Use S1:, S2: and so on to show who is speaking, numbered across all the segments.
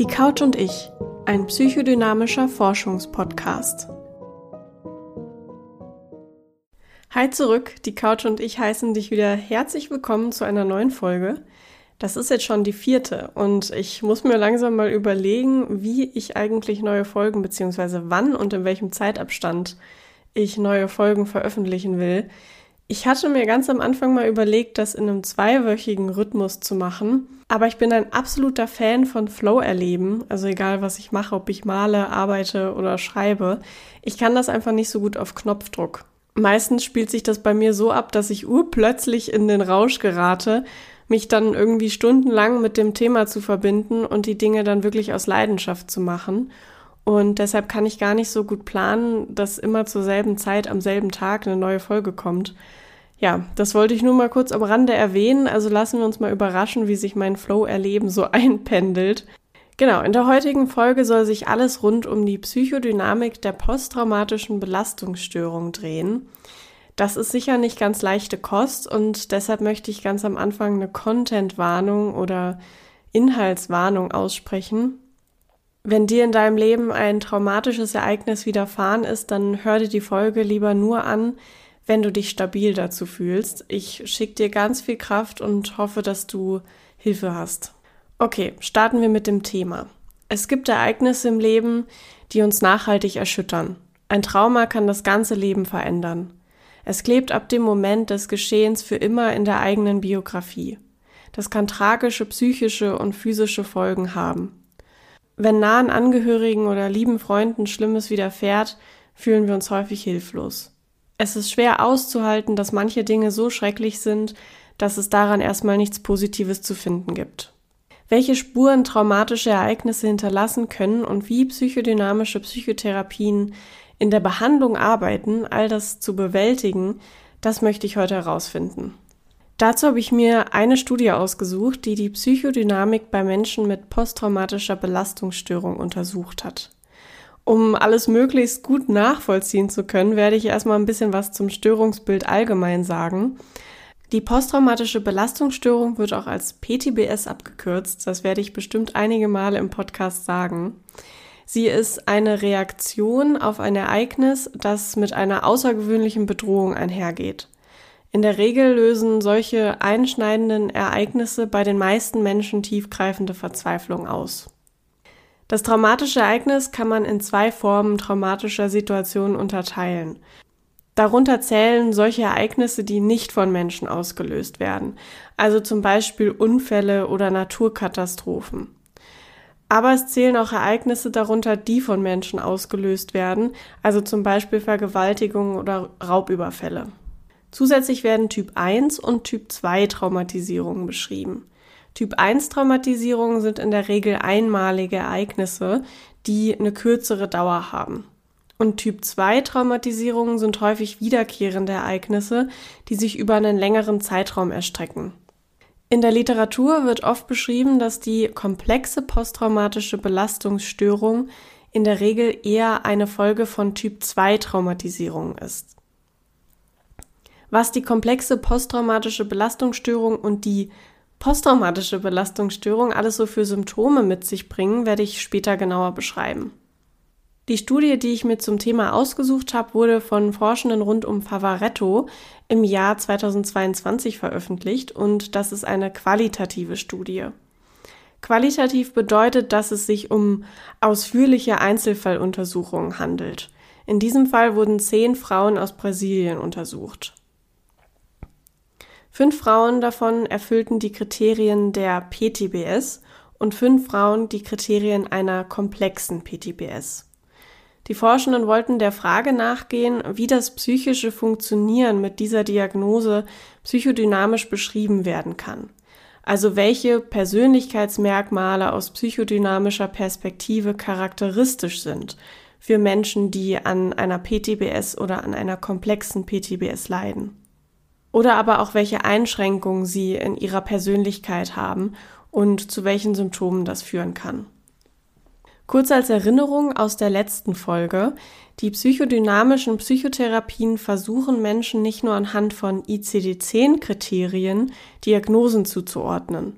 S1: Die Couch und ich, ein psychodynamischer Forschungspodcast. Hi zurück, die Couch und ich heißen dich wieder herzlich willkommen zu einer neuen Folge. Das ist jetzt schon die vierte und ich muss mir langsam mal überlegen, wie ich eigentlich neue Folgen beziehungsweise wann und in welchem Zeitabstand ich neue Folgen veröffentlichen will. Ich hatte mir ganz am Anfang mal überlegt, das in einem zweiwöchigen Rhythmus zu machen, aber ich bin ein absoluter Fan von Flow-Erleben, also egal was ich mache, ob ich male, arbeite oder schreibe. Ich kann das einfach nicht so gut auf Knopfdruck. Meistens spielt sich das bei mir so ab, dass ich urplötzlich in den Rausch gerate, mich dann irgendwie stundenlang mit dem Thema zu verbinden und die Dinge dann wirklich aus Leidenschaft zu machen. Und deshalb kann ich gar nicht so gut planen, dass immer zur selben Zeit am selben Tag eine neue Folge kommt. Ja, das wollte ich nur mal kurz am Rande erwähnen. Also lassen wir uns mal überraschen, wie sich mein Flow-Erleben so einpendelt. Genau, in der heutigen Folge soll sich alles rund um die Psychodynamik der posttraumatischen Belastungsstörung drehen. Das ist sicher nicht ganz leichte Kost und deshalb möchte ich ganz am Anfang eine Content-Warnung oder Inhaltswarnung aussprechen. Wenn dir in deinem Leben ein traumatisches Ereignis widerfahren ist, dann hör dir die Folge lieber nur an, wenn du dich stabil dazu fühlst. Ich schicke dir ganz viel Kraft und hoffe, dass du Hilfe hast. Okay, starten wir mit dem Thema. Es gibt Ereignisse im Leben, die uns nachhaltig erschüttern. Ein Trauma kann das ganze Leben verändern. Es klebt ab dem Moment des Geschehens für immer in der eigenen Biografie. Das kann tragische psychische und physische Folgen haben. Wenn nahen Angehörigen oder lieben Freunden Schlimmes widerfährt, fühlen wir uns häufig hilflos. Es ist schwer auszuhalten, dass manche Dinge so schrecklich sind, dass es daran erstmal nichts Positives zu finden gibt. Welche Spuren traumatische Ereignisse hinterlassen können und wie psychodynamische Psychotherapien in der Behandlung arbeiten, all das zu bewältigen, das möchte ich heute herausfinden. Dazu habe ich mir eine Studie ausgesucht, die die Psychodynamik bei Menschen mit posttraumatischer Belastungsstörung untersucht hat. Um alles möglichst gut nachvollziehen zu können, werde ich erstmal ein bisschen was zum Störungsbild allgemein sagen. Die posttraumatische Belastungsstörung wird auch als PTBS abgekürzt. Das werde ich bestimmt einige Male im Podcast sagen. Sie ist eine Reaktion auf ein Ereignis, das mit einer außergewöhnlichen Bedrohung einhergeht. In der Regel lösen solche einschneidenden Ereignisse bei den meisten Menschen tiefgreifende Verzweiflung aus. Das traumatische Ereignis kann man in zwei Formen traumatischer Situationen unterteilen. Darunter zählen solche Ereignisse, die nicht von Menschen ausgelöst werden, also zum Beispiel Unfälle oder Naturkatastrophen. Aber es zählen auch Ereignisse darunter, die von Menschen ausgelöst werden, also zum Beispiel Vergewaltigungen oder Raubüberfälle. Zusätzlich werden Typ 1 und Typ 2 Traumatisierungen beschrieben. Typ 1 Traumatisierungen sind in der Regel einmalige Ereignisse, die eine kürzere Dauer haben. Und Typ 2 Traumatisierungen sind häufig wiederkehrende Ereignisse, die sich über einen längeren Zeitraum erstrecken. In der Literatur wird oft beschrieben, dass die komplexe posttraumatische Belastungsstörung in der Regel eher eine Folge von Typ 2 Traumatisierung ist. Was die komplexe posttraumatische Belastungsstörung und die posttraumatische Belastungsstörung alles so für Symptome mit sich bringen, werde ich später genauer beschreiben. Die Studie, die ich mir zum Thema ausgesucht habe, wurde von Forschenden rund um Favaretto im Jahr 2022 veröffentlicht und das ist eine qualitative Studie. Qualitativ bedeutet, dass es sich um ausführliche Einzelfalluntersuchungen handelt. In diesem Fall wurden zehn Frauen aus Brasilien untersucht. Fünf Frauen davon erfüllten die Kriterien der PTBS und fünf Frauen die Kriterien einer komplexen PTBS. Die Forschenden wollten der Frage nachgehen, wie das psychische Funktionieren mit dieser Diagnose psychodynamisch beschrieben werden kann. Also welche Persönlichkeitsmerkmale aus psychodynamischer Perspektive charakteristisch sind für Menschen, die an einer PTBS oder an einer komplexen PTBS leiden oder aber auch welche Einschränkungen sie in ihrer Persönlichkeit haben und zu welchen Symptomen das führen kann. Kurz als Erinnerung aus der letzten Folge. Die psychodynamischen Psychotherapien versuchen Menschen nicht nur anhand von ICD-10-Kriterien Diagnosen zuzuordnen.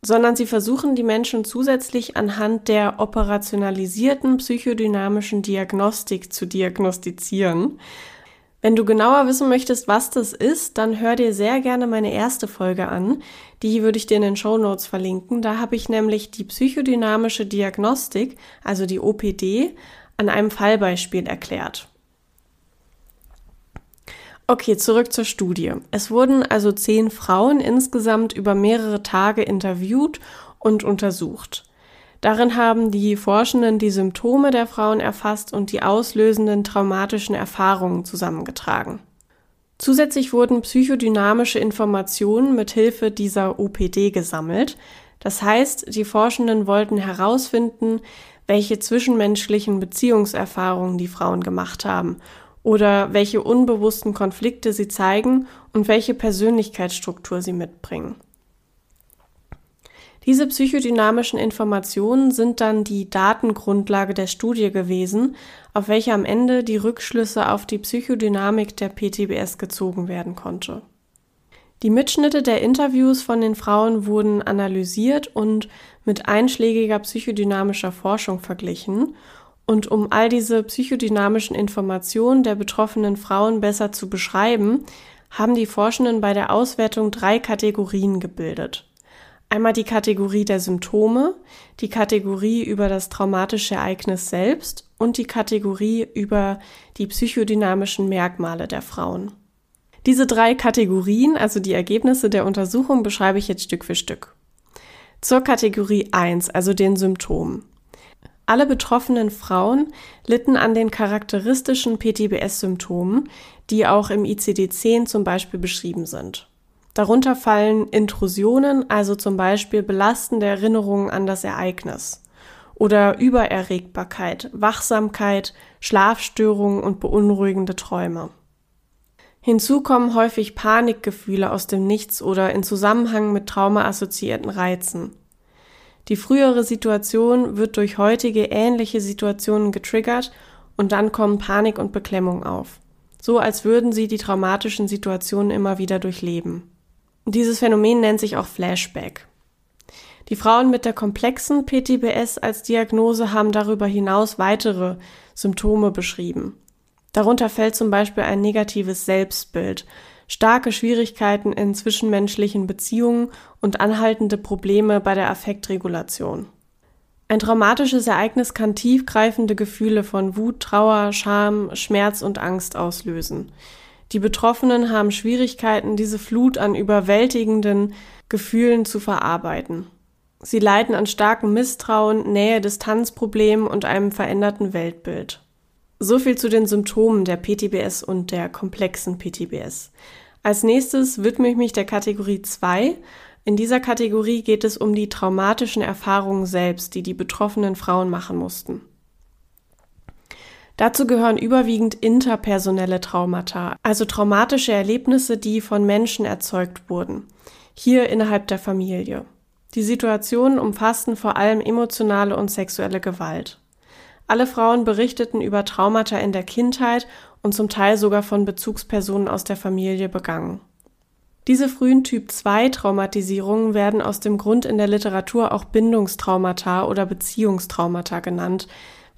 S1: sondern sie versuchen die Menschen zusätzlich anhand der operationalisierten psychodynamischen Diagnostik zu diagnostizieren. Wenn du genauer wissen möchtest, was das ist, dann hör dir sehr gerne meine erste Folge an. Die würde ich dir in den Show Notes verlinken. Da habe ich nämlich die psychodynamische Diagnostik, also die OPD, an einem Fallbeispiel erklärt. Okay, zurück zur Studie. Es wurden also zehn Frauen insgesamt über mehrere Tage interviewt und untersucht. Darin haben die Forschenden die Symptome der Frauen erfasst und die auslösenden traumatischen Erfahrungen zusammengetragen. Zusätzlich wurden psychodynamische Informationen mit Hilfe dieser OPD gesammelt. Das heißt, die Forschenden wollten herausfinden, welche zwischenmenschlichen Beziehungserfahrungen die Frauen gemacht haben oder welche unbewussten Konflikte sie zeigen und welche Persönlichkeitsstruktur sie mitbringen. Diese psychodynamischen Informationen sind dann die Datengrundlage der Studie gewesen, auf welche am Ende die Rückschlüsse auf die Psychodynamik der PTBS gezogen werden konnte. Die Mitschnitte der Interviews von den Frauen wurden analysiert und mit einschlägiger psychodynamischer Forschung verglichen und um all diese psychodynamischen Informationen der betroffenen Frauen besser zu beschreiben, haben die Forschenden bei der Auswertung drei Kategorien gebildet. Einmal die Kategorie der Symptome, die Kategorie über das traumatische Ereignis selbst und die Kategorie über die psychodynamischen Merkmale der Frauen. Diese drei Kategorien, also die Ergebnisse der Untersuchung, beschreibe ich jetzt Stück für Stück. Zur Kategorie 1, also den Symptomen. Alle betroffenen Frauen litten an den charakteristischen PTBS-Symptomen, die auch im ICD-10 zum Beispiel beschrieben sind. Darunter fallen Intrusionen, also zum Beispiel belastende Erinnerungen an das Ereignis oder Übererregbarkeit, Wachsamkeit, Schlafstörungen und beunruhigende Träume. Hinzu kommen häufig Panikgefühle aus dem Nichts oder in Zusammenhang mit traumaassoziierten Reizen. Die frühere Situation wird durch heutige ähnliche Situationen getriggert und dann kommen Panik und Beklemmung auf. So als würden sie die traumatischen Situationen immer wieder durchleben. Dieses Phänomen nennt sich auch Flashback. Die Frauen mit der komplexen PTBS als Diagnose haben darüber hinaus weitere Symptome beschrieben. Darunter fällt zum Beispiel ein negatives Selbstbild, starke Schwierigkeiten in zwischenmenschlichen Beziehungen und anhaltende Probleme bei der Affektregulation. Ein traumatisches Ereignis kann tiefgreifende Gefühle von Wut, Trauer, Scham, Schmerz und Angst auslösen. Die Betroffenen haben Schwierigkeiten, diese Flut an überwältigenden Gefühlen zu verarbeiten. Sie leiden an starkem Misstrauen, Nähe-Distanzproblemen und einem veränderten Weltbild. So viel zu den Symptomen der PTBS und der komplexen PTBS. Als nächstes widme ich mich der Kategorie 2. In dieser Kategorie geht es um die traumatischen Erfahrungen selbst, die die betroffenen Frauen machen mussten. Dazu gehören überwiegend interpersonelle Traumata, also traumatische Erlebnisse, die von Menschen erzeugt wurden, hier innerhalb der Familie. Die Situationen umfassten vor allem emotionale und sexuelle Gewalt. Alle Frauen berichteten über Traumata in der Kindheit und zum Teil sogar von Bezugspersonen aus der Familie begangen. Diese frühen Typ-2-Traumatisierungen werden aus dem Grund in der Literatur auch Bindungstraumata oder Beziehungstraumata genannt,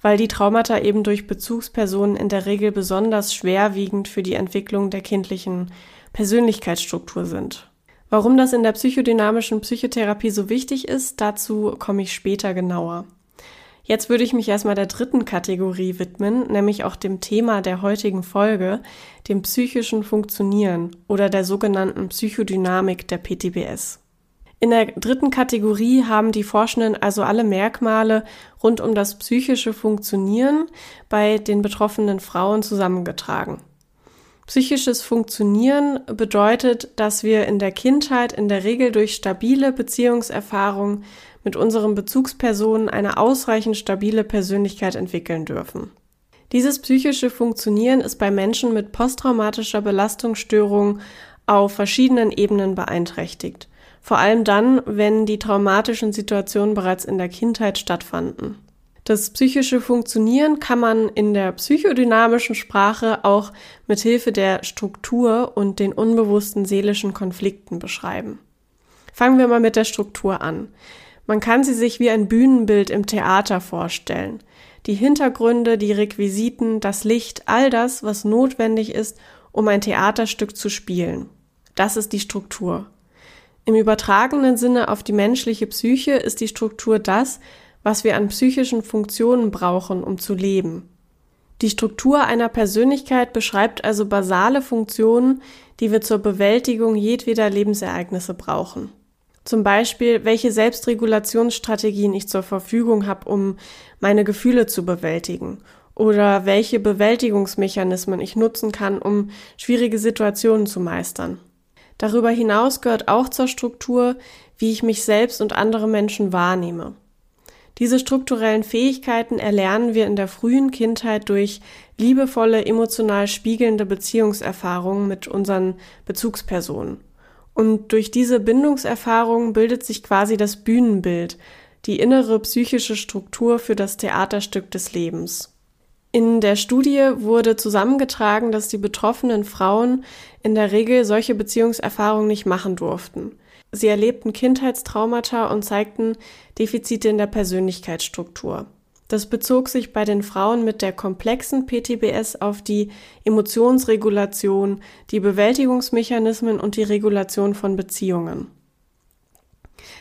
S1: weil die Traumata eben durch Bezugspersonen in der Regel besonders schwerwiegend für die Entwicklung der kindlichen Persönlichkeitsstruktur sind. Warum das in der psychodynamischen Psychotherapie so wichtig ist, dazu komme ich später genauer. Jetzt würde ich mich erstmal der dritten Kategorie widmen, nämlich auch dem Thema der heutigen Folge, dem psychischen Funktionieren oder der sogenannten Psychodynamik der PTBS. In der dritten Kategorie haben die Forschenden also alle Merkmale rund um das psychische Funktionieren bei den betroffenen Frauen zusammengetragen. Psychisches Funktionieren bedeutet, dass wir in der Kindheit in der Regel durch stabile Beziehungserfahrungen mit unseren Bezugspersonen eine ausreichend stabile Persönlichkeit entwickeln dürfen. Dieses psychische Funktionieren ist bei Menschen mit posttraumatischer Belastungsstörung auf verschiedenen Ebenen beeinträchtigt. Vor allem dann, wenn die traumatischen Situationen bereits in der Kindheit stattfanden. Das psychische Funktionieren kann man in der psychodynamischen Sprache auch mit Hilfe der Struktur und den unbewussten seelischen Konflikten beschreiben. Fangen wir mal mit der Struktur an. Man kann sie sich wie ein Bühnenbild im Theater vorstellen. Die Hintergründe, die Requisiten, das Licht, all das, was notwendig ist, um ein Theaterstück zu spielen. Das ist die Struktur. Im übertragenen Sinne auf die menschliche Psyche ist die Struktur das, was wir an psychischen Funktionen brauchen, um zu leben. Die Struktur einer Persönlichkeit beschreibt also basale Funktionen, die wir zur Bewältigung jedweder Lebensereignisse brauchen. Zum Beispiel, welche Selbstregulationsstrategien ich zur Verfügung habe, um meine Gefühle zu bewältigen oder welche Bewältigungsmechanismen ich nutzen kann, um schwierige Situationen zu meistern. Darüber hinaus gehört auch zur Struktur, wie ich mich selbst und andere Menschen wahrnehme. Diese strukturellen Fähigkeiten erlernen wir in der frühen Kindheit durch liebevolle, emotional spiegelnde Beziehungserfahrungen mit unseren Bezugspersonen. Und durch diese Bindungserfahrung bildet sich quasi das Bühnenbild, die innere psychische Struktur für das Theaterstück des Lebens. In der Studie wurde zusammengetragen, dass die betroffenen Frauen in der Regel solche Beziehungserfahrungen nicht machen durften. Sie erlebten Kindheitstraumata und zeigten Defizite in der Persönlichkeitsstruktur. Das bezog sich bei den Frauen mit der komplexen PTBS auf die Emotionsregulation, die Bewältigungsmechanismen und die Regulation von Beziehungen.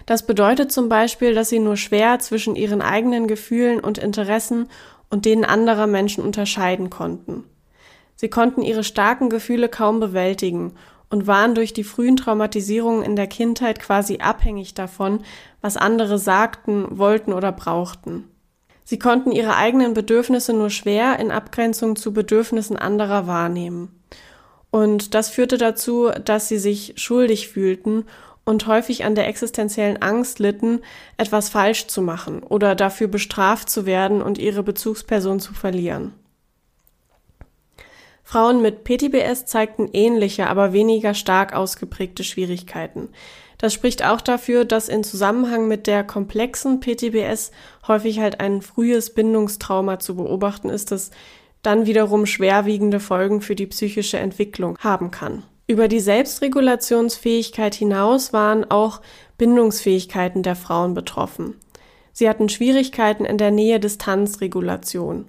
S1: Das bedeutet zum Beispiel, dass sie nur schwer zwischen ihren eigenen Gefühlen und Interessen und denen anderer Menschen unterscheiden konnten. Sie konnten ihre starken Gefühle kaum bewältigen und waren durch die frühen Traumatisierungen in der Kindheit quasi abhängig davon, was andere sagten, wollten oder brauchten. Sie konnten ihre eigenen Bedürfnisse nur schwer in Abgrenzung zu Bedürfnissen anderer wahrnehmen. Und das führte dazu, dass sie sich schuldig fühlten und häufig an der existenziellen Angst litten, etwas falsch zu machen oder dafür bestraft zu werden und ihre Bezugsperson zu verlieren. Frauen mit PTBS zeigten ähnliche, aber weniger stark ausgeprägte Schwierigkeiten. Das spricht auch dafür, dass in Zusammenhang mit der komplexen PTBS häufig halt ein frühes Bindungstrauma zu beobachten ist, das dann wiederum schwerwiegende Folgen für die psychische Entwicklung haben kann. Über die Selbstregulationsfähigkeit hinaus waren auch Bindungsfähigkeiten der Frauen betroffen. Sie hatten Schwierigkeiten in der Nähe-Distanz-Regulation.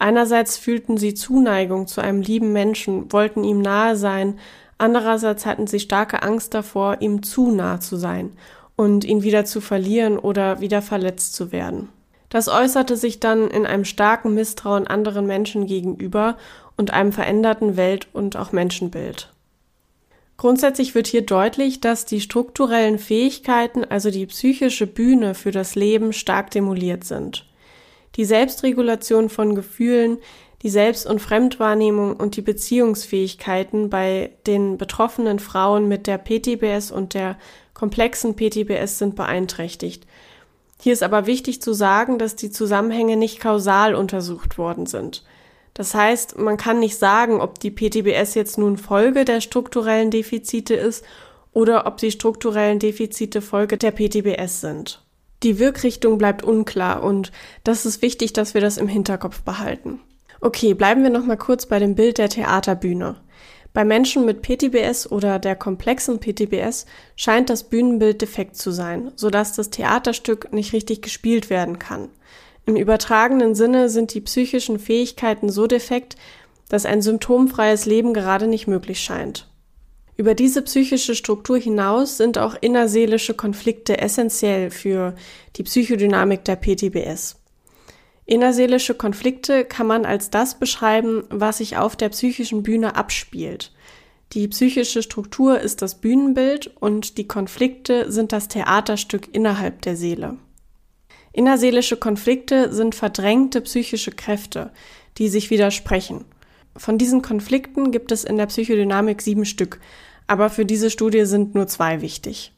S1: Einerseits fühlten sie Zuneigung zu einem lieben Menschen, wollten ihm nahe sein, Andererseits hatten sie starke Angst davor, ihm zu nah zu sein und ihn wieder zu verlieren oder wieder verletzt zu werden. Das äußerte sich dann in einem starken Misstrauen anderen Menschen gegenüber und einem veränderten Welt- und auch Menschenbild. Grundsätzlich wird hier deutlich, dass die strukturellen Fähigkeiten, also die psychische Bühne für das Leben, stark demoliert sind. Die Selbstregulation von Gefühlen, die Selbst- und Fremdwahrnehmung und die Beziehungsfähigkeiten bei den betroffenen Frauen mit der PTBS und der komplexen PTBS sind beeinträchtigt. Hier ist aber wichtig zu sagen, dass die Zusammenhänge nicht kausal untersucht worden sind. Das heißt, man kann nicht sagen, ob die PTBS jetzt nun Folge der strukturellen Defizite ist oder ob die strukturellen Defizite Folge der PTBS sind. Die Wirkrichtung bleibt unklar und das ist wichtig, dass wir das im Hinterkopf behalten. Okay, bleiben wir noch mal kurz bei dem Bild der Theaterbühne. Bei Menschen mit PTBS oder der komplexen PTBS scheint das Bühnenbild defekt zu sein, sodass das Theaterstück nicht richtig gespielt werden kann. Im übertragenen Sinne sind die psychischen Fähigkeiten so defekt, dass ein symptomfreies Leben gerade nicht möglich scheint. Über diese psychische Struktur hinaus sind auch innerseelische Konflikte essentiell für die Psychodynamik der PTBS. Innerseelische Konflikte kann man als das beschreiben, was sich auf der psychischen Bühne abspielt. Die psychische Struktur ist das Bühnenbild und die Konflikte sind das Theaterstück innerhalb der Seele. Innerseelische Konflikte sind verdrängte psychische Kräfte, die sich widersprechen. Von diesen Konflikten gibt es in der Psychodynamik sieben Stück, aber für diese Studie sind nur zwei wichtig.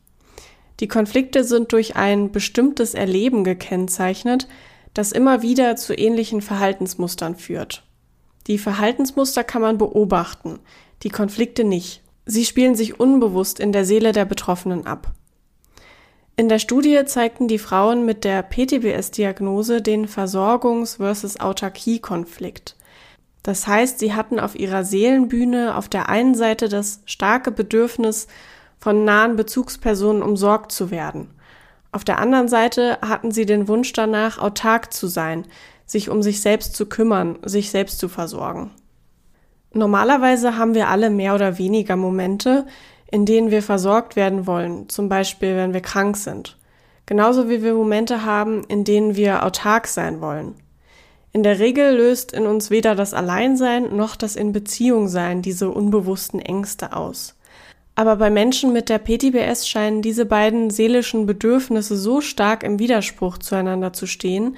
S1: Die Konflikte sind durch ein bestimmtes Erleben gekennzeichnet, das immer wieder zu ähnlichen Verhaltensmustern führt. Die Verhaltensmuster kann man beobachten, die Konflikte nicht. Sie spielen sich unbewusst in der Seele der Betroffenen ab. In der Studie zeigten die Frauen mit der PTBS-Diagnose den Versorgungs- versus Autarkie-Konflikt. Das heißt, sie hatten auf ihrer Seelenbühne auf der einen Seite das starke Bedürfnis, von nahen Bezugspersonen umsorgt zu werden. Auf der anderen Seite hatten sie den Wunsch danach, autark zu sein, sich um sich selbst zu kümmern, sich selbst zu versorgen. Normalerweise haben wir alle mehr oder weniger Momente, in denen wir versorgt werden wollen, zum Beispiel wenn wir krank sind. Genauso wie wir Momente haben, in denen wir autark sein wollen. In der Regel löst in uns weder das Alleinsein noch das in Beziehung sein diese unbewussten Ängste aus. Aber bei Menschen mit der PTBS scheinen diese beiden seelischen Bedürfnisse so stark im Widerspruch zueinander zu stehen,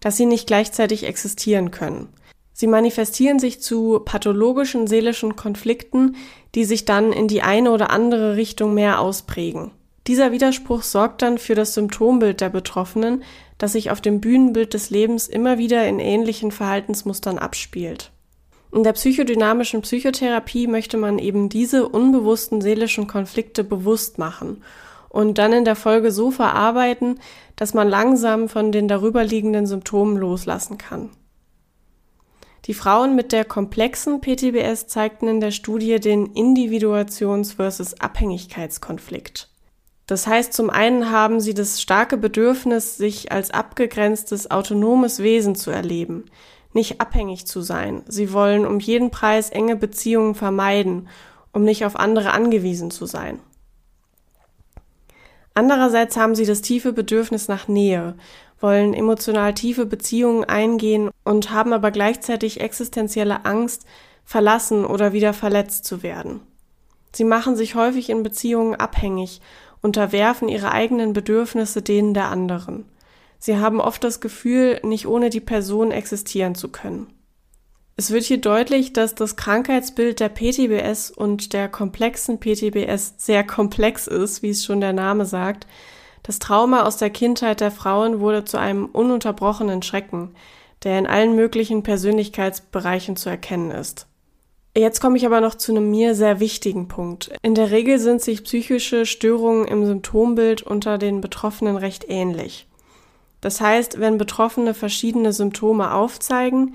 S1: dass sie nicht gleichzeitig existieren können. Sie manifestieren sich zu pathologischen seelischen Konflikten, die sich dann in die eine oder andere Richtung mehr ausprägen. Dieser Widerspruch sorgt dann für das Symptombild der Betroffenen, das sich auf dem Bühnenbild des Lebens immer wieder in ähnlichen Verhaltensmustern abspielt. In der psychodynamischen Psychotherapie möchte man eben diese unbewussten seelischen Konflikte bewusst machen und dann in der Folge so verarbeiten, dass man langsam von den darüberliegenden Symptomen loslassen kann. Die Frauen mit der komplexen PTBS zeigten in der Studie den Individuations- versus Abhängigkeitskonflikt. Das heißt, zum einen haben sie das starke Bedürfnis, sich als abgegrenztes, autonomes Wesen zu erleben, nicht abhängig zu sein. Sie wollen um jeden Preis enge Beziehungen vermeiden, um nicht auf andere angewiesen zu sein. Andererseits haben sie das tiefe Bedürfnis nach Nähe wollen emotional tiefe Beziehungen eingehen und haben aber gleichzeitig existenzielle Angst, verlassen oder wieder verletzt zu werden. Sie machen sich häufig in Beziehungen abhängig, unterwerfen ihre eigenen Bedürfnisse denen der anderen. Sie haben oft das Gefühl, nicht ohne die Person existieren zu können. Es wird hier deutlich, dass das Krankheitsbild der PTBS und der komplexen PTBS sehr komplex ist, wie es schon der Name sagt, das Trauma aus der Kindheit der Frauen wurde zu einem ununterbrochenen Schrecken, der in allen möglichen Persönlichkeitsbereichen zu erkennen ist. Jetzt komme ich aber noch zu einem mir sehr wichtigen Punkt. In der Regel sind sich psychische Störungen im Symptombild unter den Betroffenen recht ähnlich. Das heißt, wenn Betroffene verschiedene Symptome aufzeigen,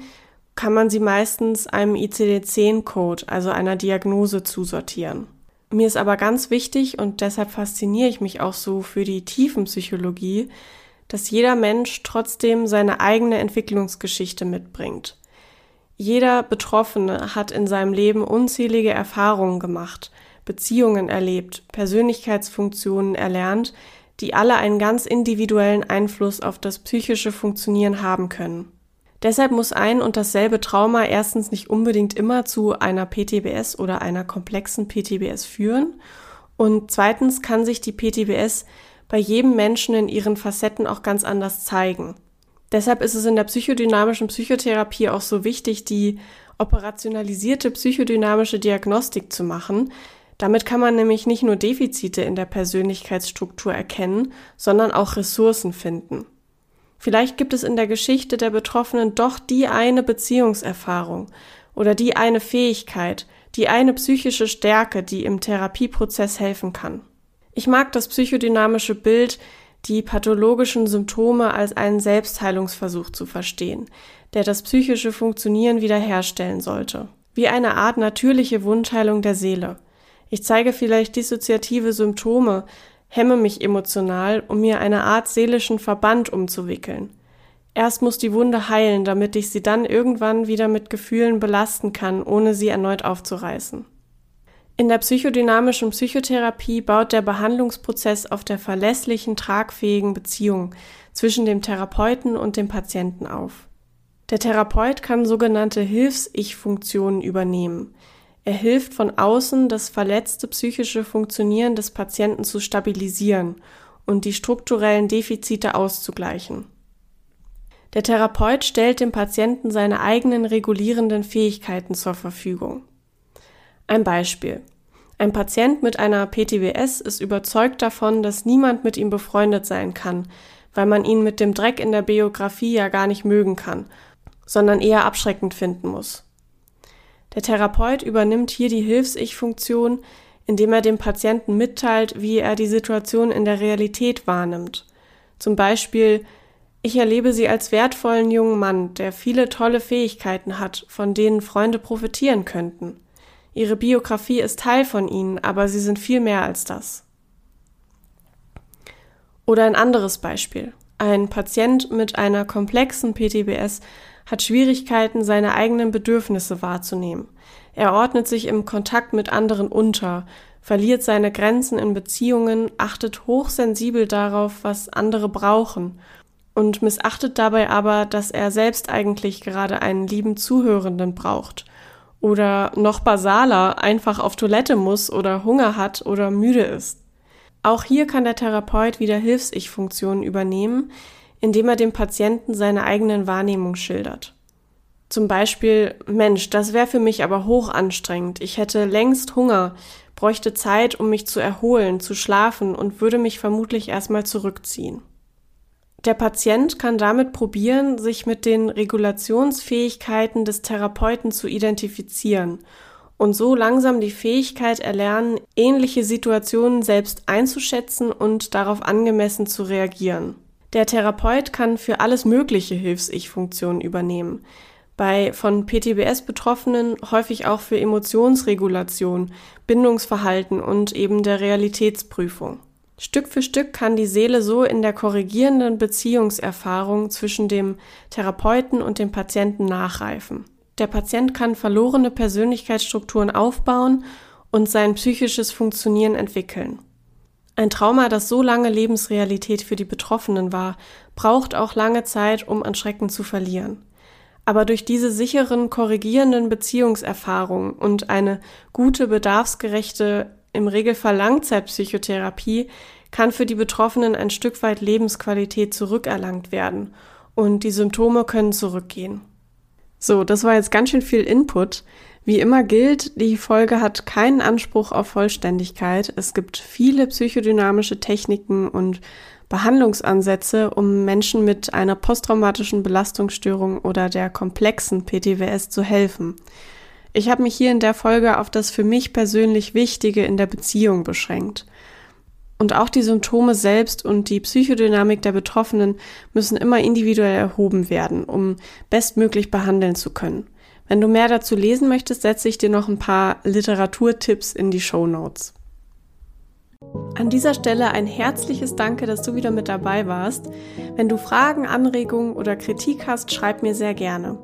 S1: kann man sie meistens einem ICD-10-Code, also einer Diagnose, zusortieren. Mir ist aber ganz wichtig und deshalb fasziniere ich mich auch so für die Tiefenpsychologie, dass jeder Mensch trotzdem seine eigene Entwicklungsgeschichte mitbringt. Jeder Betroffene hat in seinem Leben unzählige Erfahrungen gemacht, Beziehungen erlebt, Persönlichkeitsfunktionen erlernt, die alle einen ganz individuellen Einfluss auf das psychische Funktionieren haben können. Deshalb muss ein und dasselbe Trauma erstens nicht unbedingt immer zu einer PTBS oder einer komplexen PTBS führen und zweitens kann sich die PTBS bei jedem Menschen in ihren Facetten auch ganz anders zeigen. Deshalb ist es in der psychodynamischen Psychotherapie auch so wichtig, die operationalisierte psychodynamische Diagnostik zu machen. Damit kann man nämlich nicht nur Defizite in der Persönlichkeitsstruktur erkennen, sondern auch Ressourcen finden. Vielleicht gibt es in der Geschichte der Betroffenen doch die eine Beziehungserfahrung oder die eine Fähigkeit, die eine psychische Stärke, die im Therapieprozess helfen kann. Ich mag das psychodynamische Bild, die pathologischen Symptome als einen Selbstheilungsversuch zu verstehen, der das psychische Funktionieren wiederherstellen sollte. Wie eine Art natürliche Wundheilung der Seele. Ich zeige vielleicht dissoziative Symptome, hemme mich emotional, um mir eine Art seelischen Verband umzuwickeln. Erst muss die Wunde heilen, damit ich sie dann irgendwann wieder mit Gefühlen belasten kann, ohne sie erneut aufzureißen. In der psychodynamischen Psychotherapie baut der Behandlungsprozess auf der verlässlichen, tragfähigen Beziehung zwischen dem Therapeuten und dem Patienten auf. Der Therapeut kann sogenannte Hilfs-Ich-Funktionen übernehmen. Er hilft von außen, das verletzte psychische Funktionieren des Patienten zu stabilisieren und die strukturellen Defizite auszugleichen. Der Therapeut stellt dem Patienten seine eigenen regulierenden Fähigkeiten zur Verfügung. Ein Beispiel. Ein Patient mit einer PTBS ist überzeugt davon, dass niemand mit ihm befreundet sein kann, weil man ihn mit dem Dreck in der Biografie ja gar nicht mögen kann, sondern eher abschreckend finden muss. Der Therapeut übernimmt hier die Hilfs-Ich-Funktion, indem er dem Patienten mitteilt, wie er die Situation in der Realität wahrnimmt. Zum Beispiel, ich erlebe Sie als wertvollen jungen Mann, der viele tolle Fähigkeiten hat, von denen Freunde profitieren könnten. Ihre Biografie ist Teil von Ihnen, aber Sie sind viel mehr als das. Oder ein anderes Beispiel. Ein Patient mit einer komplexen PTBS hat Schwierigkeiten, seine eigenen Bedürfnisse wahrzunehmen. Er ordnet sich im Kontakt mit anderen unter, verliert seine Grenzen in Beziehungen, achtet hochsensibel darauf, was andere brauchen und missachtet dabei aber, dass er selbst eigentlich gerade einen lieben Zuhörenden braucht oder noch basaler einfach auf Toilette muss oder Hunger hat oder müde ist. Auch hier kann der Therapeut wieder Hilfs-Ich-Funktionen übernehmen, indem er dem Patienten seine eigenen Wahrnehmungen schildert. Zum Beispiel, Mensch, das wäre für mich aber hoch anstrengend. Ich hätte längst Hunger, bräuchte Zeit, um mich zu erholen, zu schlafen und würde mich vermutlich erstmal zurückziehen. Der Patient kann damit probieren, sich mit den Regulationsfähigkeiten des Therapeuten zu identifizieren und so langsam die Fähigkeit erlernen, ähnliche Situationen selbst einzuschätzen und darauf angemessen zu reagieren. Der Therapeut kann für alles mögliche Hilfs-Ich-Funktionen übernehmen. Bei von PTBS Betroffenen häufig auch für Emotionsregulation, Bindungsverhalten und eben der Realitätsprüfung. Stück für Stück kann die Seele so in der korrigierenden Beziehungserfahrung zwischen dem Therapeuten und dem Patienten nachreifen. Der Patient kann verlorene Persönlichkeitsstrukturen aufbauen und sein psychisches Funktionieren entwickeln. Ein Trauma, das so lange Lebensrealität für die Betroffenen war, braucht auch lange Zeit, um an Schrecken zu verlieren. Aber durch diese sicheren, korrigierenden Beziehungserfahrungen und eine gute, bedarfsgerechte, im Regelfall Langzeitpsychotherapie kann für die Betroffenen ein Stück weit Lebensqualität zurückerlangt werden und die Symptome können zurückgehen. So, das war jetzt ganz schön viel Input. Wie immer gilt, die Folge hat keinen Anspruch auf Vollständigkeit. Es gibt viele psychodynamische Techniken und Behandlungsansätze, um Menschen mit einer posttraumatischen Belastungsstörung oder der komplexen PTWS zu helfen. Ich habe mich hier in der Folge auf das für mich persönlich Wichtige in der Beziehung beschränkt. Und auch die Symptome selbst und die Psychodynamik der Betroffenen müssen immer individuell erhoben werden, um bestmöglich behandeln zu können. Wenn du mehr dazu lesen möchtest, setze ich dir noch ein paar Literaturtipps in die Show Notes. An dieser Stelle ein herzliches Danke, dass du wieder mit dabei warst. Wenn du Fragen, Anregungen oder Kritik hast, schreib mir sehr gerne.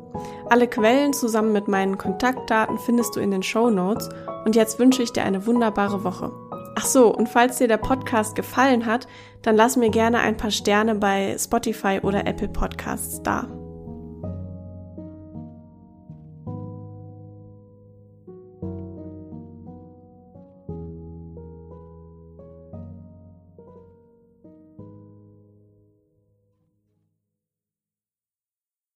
S1: Alle Quellen zusammen mit meinen Kontaktdaten findest du in den Show Notes und jetzt wünsche ich dir eine wunderbare Woche. Ach so, und falls dir der Podcast gefallen hat, dann lass mir gerne ein paar Sterne bei Spotify oder Apple Podcasts da.